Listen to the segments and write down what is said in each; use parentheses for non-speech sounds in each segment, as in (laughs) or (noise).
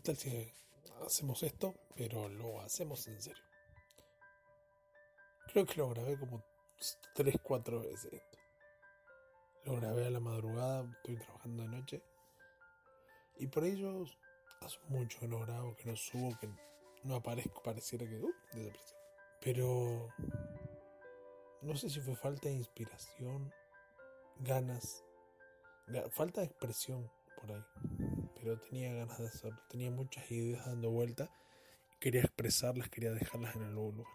¿qué tal si hacemos esto, pero lo hacemos en serio? Creo que lo grabé como 3, 4 veces esto. Lo grabé a la madrugada, estoy trabajando de noche. Y por ello hace mucho que no grabo, que no subo, que no aparezco, pareciera que uh, desapareció. Pero no sé si fue falta de inspiración, ganas, falta de expresión por ahí. Pero tenía ganas de hacerlo, tenía muchas ideas dando vuelta. Quería expresarlas, quería dejarlas en algún lugar.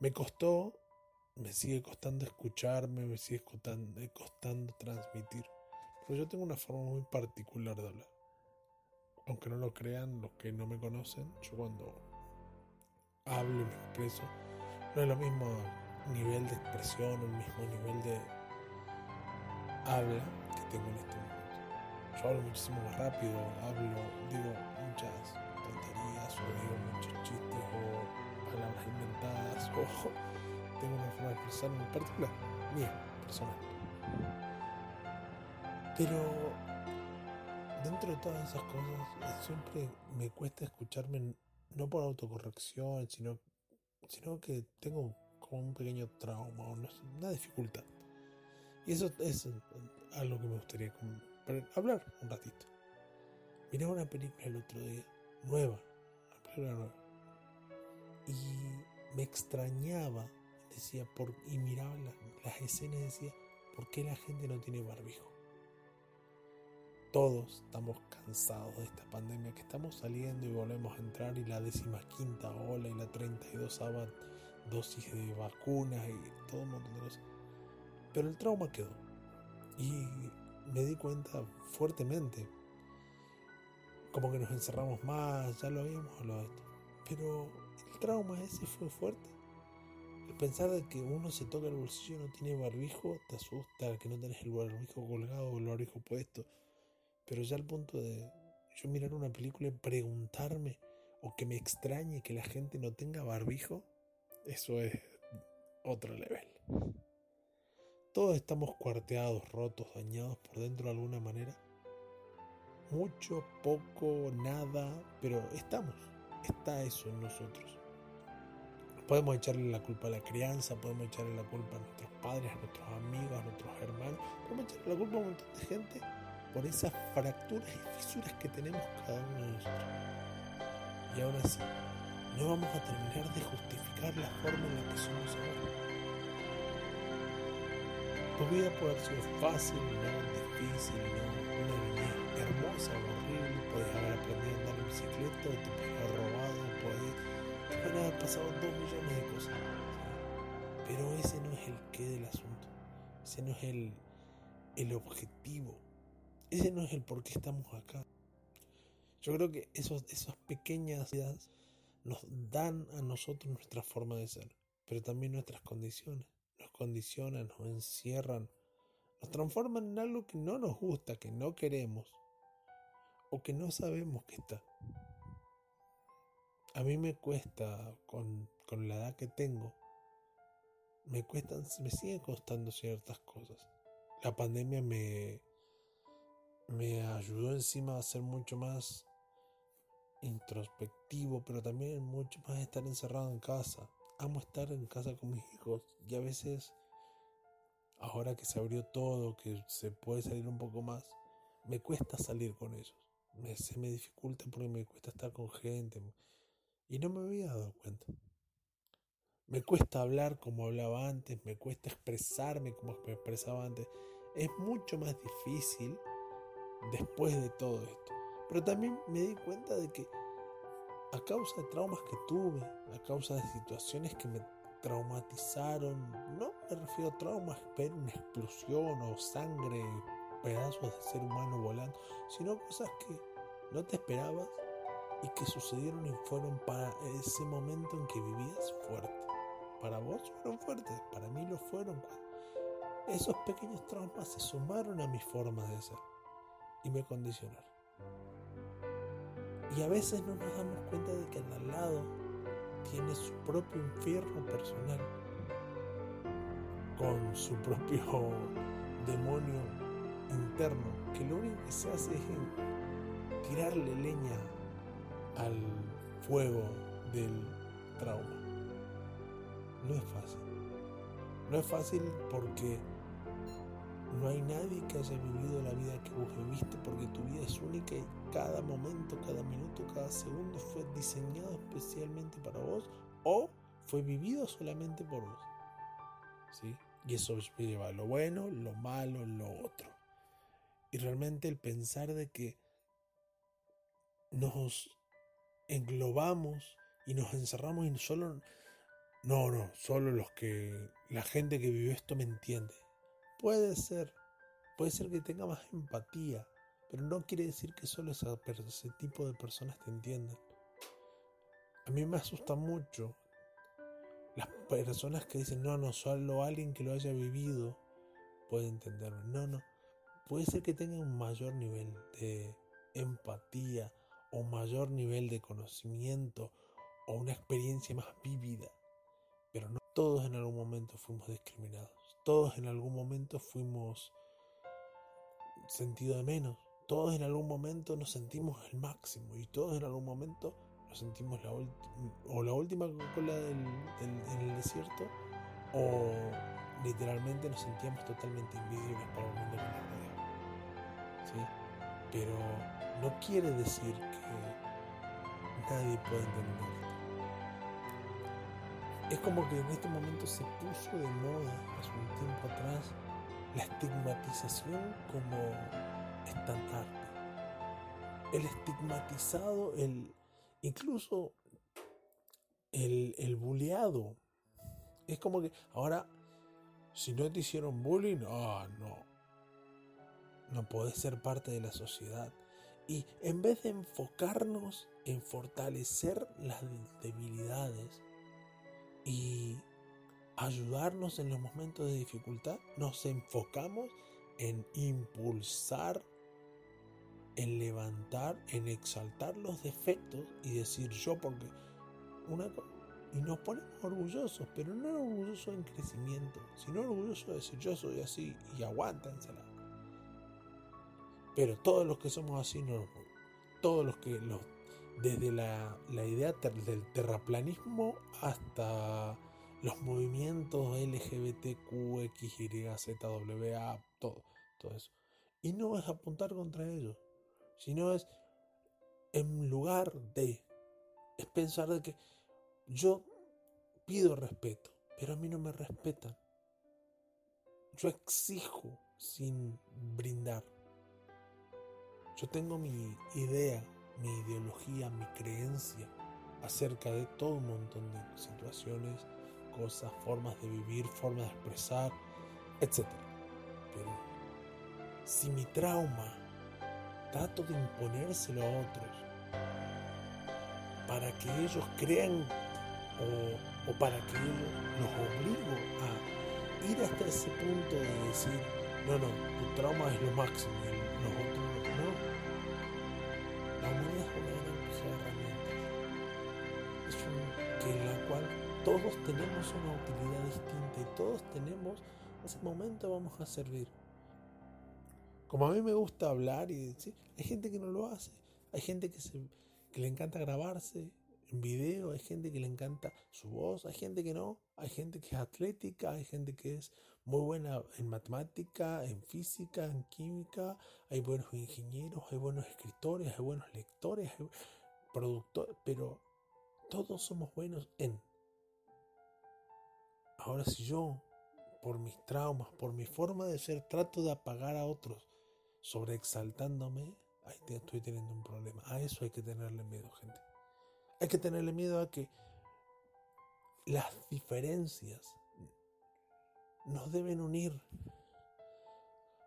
Me costó, me sigue costando escucharme, me sigue costando, costando transmitir. Pero yo tengo una forma muy particular de hablar. Aunque no lo crean los que no me conocen, yo cuando hablo y me expreso, no es lo mismo nivel de expresión, el mismo nivel de habla que tengo en este momento. Yo hablo muchísimo más rápido, hablo, digo muchas tonterías o digo muchos chistes o palabras inventadas o (laughs) tengo una forma de expresar muy particular, mía, personal. Pero dentro de todas esas cosas siempre me cuesta escucharme no por autocorrección, sino sino que tengo como un pequeño trauma una dificultad. Y eso es algo que me gustaría hablar un ratito. Miré una película el otro día, nueva, una película nueva. Y me extrañaba, decía, por, y miraba las escenas y decía, ¿por qué la gente no tiene barbijo? Todos estamos cansados de esta pandemia que estamos saliendo y volvemos a entrar y la décima quinta ola y la 32 dosis de vacunas y todo un montón de cosas. Pero el trauma quedó. Y me di cuenta fuertemente. Como que nos encerramos más, ya lo habíamos hablado esto. Pero el trauma ese fue fuerte. El pensar de que uno se toca el bolsillo y no tiene barbijo, te asusta, que no tenés el barbijo colgado o el barbijo puesto. Pero ya al punto de yo mirar una película y preguntarme o que me extrañe que la gente no tenga barbijo, eso es otro nivel. Todos estamos cuarteados, rotos, dañados por dentro de alguna manera. Mucho, poco, nada, pero estamos. Está eso en nosotros. Podemos echarle la culpa a la crianza, podemos echarle la culpa a nuestros padres, a nuestros amigos, a nuestros hermanos, podemos echarle la culpa a un montón de gente por esas fracturas y fisuras que tenemos cada uno de nosotros. Y ahora sí, no vamos a terminar de justificar la forma en la que somos ahora. Tu vida puede haber sido fácil, no difícil, no una niñez hermosa horrible, puedes haber aprendido a andar en bicicleta, te puedes haber robado, puedes, pueden haber pasado dos millones de cosas. Pero ese no es el qué del asunto, ese no es el, el objetivo ese no es el por qué estamos acá. Yo creo que esos, esas pequeñas ideas nos dan a nosotros nuestra forma de ser, pero también nuestras condiciones. Condicionan, nos encierran, nos transforman en algo que no nos gusta, que no queremos o que no sabemos que está. A mí me cuesta, con, con la edad que tengo, me cuestan, me siguen costando ciertas cosas. La pandemia me, me ayudó encima a ser mucho más introspectivo, pero también mucho más estar encerrado en casa. Amo estar en casa con mis hijos y a veces, ahora que se abrió todo, que se puede salir un poco más, me cuesta salir con ellos. Me, se me dificulta porque me cuesta estar con gente y no me había dado cuenta. Me cuesta hablar como hablaba antes, me cuesta expresarme como me expresaba antes. Es mucho más difícil después de todo esto. Pero también me di cuenta de que a causa de traumas que tuve, a causa de situaciones que me traumatizaron, no me refiero a traumas, ver una explosión o sangre, pedazos de ser humano volando, sino cosas que no te esperabas y que sucedieron y fueron para ese momento en que vivías fuerte. Para vos fueron fuertes, para mí lo fueron. Esos pequeños traumas se sumaron a mi forma de ser y me condicionar. Y a veces no nos damos cuenta de que al lado tiene su propio infierno personal, con su propio (laughs) demonio interno, que lo único que se hace es tirarle leña al fuego del trauma. No es fácil. No es fácil porque no hay nadie que haya vivido la vida que vos viviste porque tu vida es única y cada momento, cada minuto, cada segundo fue diseñado especialmente para vos o fue vivido solamente por vos. ¿Sí? Y eso lleva lo bueno, lo malo, lo otro. Y realmente el pensar de que nos englobamos y nos encerramos y solo... No, no, solo los que... La gente que vivió esto me entiende. Puede ser, puede ser que tenga más empatía, pero no quiere decir que solo ese tipo de personas te entiendan. A mí me asusta mucho las personas que dicen, no, no, solo alguien que lo haya vivido puede entenderme. No, no. Puede ser que tenga un mayor nivel de empatía o mayor nivel de conocimiento o una experiencia más vívida. Pero no todos en algún momento fuimos discriminados. Todos en algún momento fuimos sentido de menos. Todos en algún momento nos sentimos el máximo y todos en algún momento nos sentimos la o la última Coca-Cola en el desierto o literalmente nos sentíamos totalmente invisibles para el mundo que nos rodea. ¿Sí? Pero no quiere decir que nadie puede entender es como que en este momento se puso de moda hace un tiempo atrás la estigmatización como estandarte. El estigmatizado, el incluso el, el bulleado. Es como que ahora, si no te hicieron bullying, ah, no. No podés ser parte de la sociedad. Y en vez de enfocarnos en fortalecer las debilidades, y ayudarnos en los momentos de dificultad, nos enfocamos en impulsar, en levantar, en exaltar los defectos y decir yo porque una y nos ponemos orgullosos, pero no orgullosos en crecimiento, sino orgullosos de decir yo soy así y aguántensela. Pero todos los que somos así, no, todos los que los desde la, idea del terraplanismo hasta los movimientos LGBTQ, XYZWA, todo, todo eso. Y no es apuntar contra ellos, sino es en lugar de, es pensar de que yo pido respeto, pero a mí no me respetan. Yo exijo sin brindar. Yo tengo mi idea, mi ideología, mi creencia acerca de todo un montón de situaciones, cosas, formas de vivir, formas de expresar, etc. Pero si mi trauma trato de imponérselo a otros para que ellos crean o, para que ellos los obligo a ir hasta ese punto de decir, no, no, tu trauma es lo máximo, nosotros no, todos tenemos, en ese momento vamos a servir. Como a mí me gusta hablar y decir, hay gente que no lo hace. Hay gente que, se, que le encanta grabarse en video, hay gente que le encanta su voz, hay gente que no, hay gente que es atlética, hay gente que es muy buena en matemática, en física, en química, hay buenos ingenieros, hay buenos escritores, hay buenos lectores, hay productores, pero todos somos buenos en. Ahora si yo, por mis traumas, por mi forma de ser, trato de apagar a otros sobreexaltándome, ahí estoy teniendo un problema. A eso hay que tenerle miedo, gente. Hay que tenerle miedo a que las diferencias nos deben unir.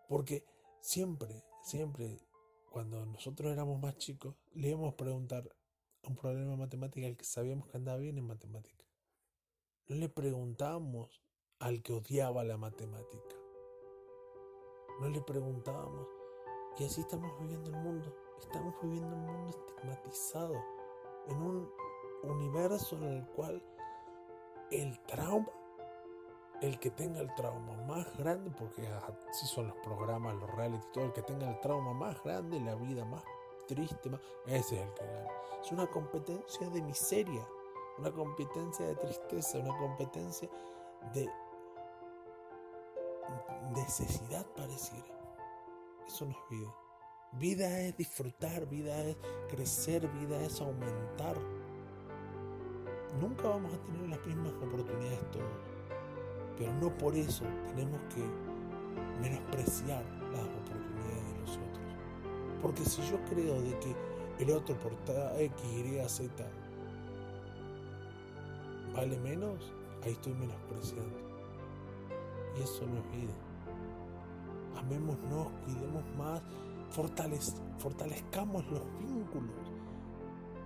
Porque siempre, siempre, cuando nosotros éramos más chicos, le íbamos a preguntar un problema matemático al que sabíamos que andaba bien en matemática. Le preguntábamos al que odiaba la matemática. No le preguntábamos. Y así estamos viviendo el mundo. Estamos viviendo un mundo estigmatizado. En un universo en el cual el trauma el que tenga el trauma más grande, porque así son los programas, los reality, todo, el que tenga el trauma más grande, la vida más triste, más, ese es el que gana. Es una competencia de miseria, una competencia de tristeza, una competencia de necesidad pareciera. Eso no es vida. Vida es disfrutar, vida es crecer, vida es aumentar. Nunca vamos a tener las mismas oportunidades todos, pero no por eso tenemos que menospreciar las oportunidades de los otros. Porque si yo creo de que el otro por X, Y, Z vale menos, ahí estoy menospreciando. Y eso no es vida. Amémonos, cuidemos más, fortalezcamos los vínculos.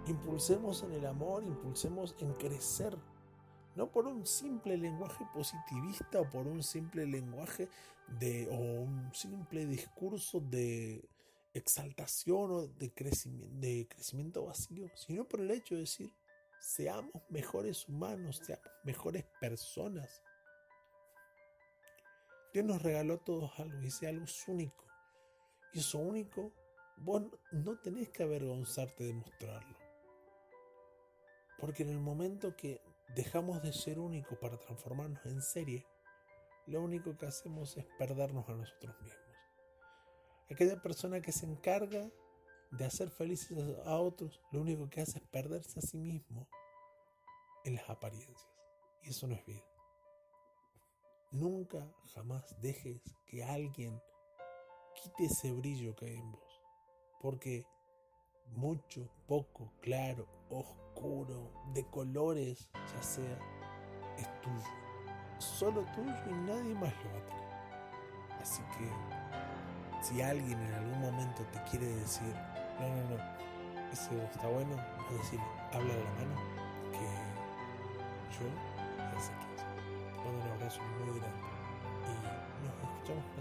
Impulsemos en el amor, impulsemos en crecer. No por un simple lenguaje positivista o por un simple lenguaje de, o un simple discurso de exaltación o de crecimiento, de crecimiento vacío, sino por el hecho de decir, seamos mejores humanos, seamos mejores personas. Dios nos regaló a todos algo y ese algo es único. Y eso único, vos no tenés que avergonzarte de mostrarlo. Porque en el momento que dejamos de ser únicos para transformarnos en serie, lo único que hacemos es perdernos a nosotros mismos. Aquella persona que se encarga de hacer felices a otros, lo único que hace es perderse a sí mismo en las apariencias. Y eso no es vida. Nunca, jamás dejes que alguien quite ese brillo que hay en vos. Porque mucho, poco, claro, oscuro, de colores, ya sea, es tuyo. Solo tuyo y nadie más lo va a tener. Así que si alguien en algún momento te quiere decir, no, no, no, eso está bueno, es decir, habla de la mano, que yo ya sé que. Te mando un abrazo muy grande y nos escuchamos.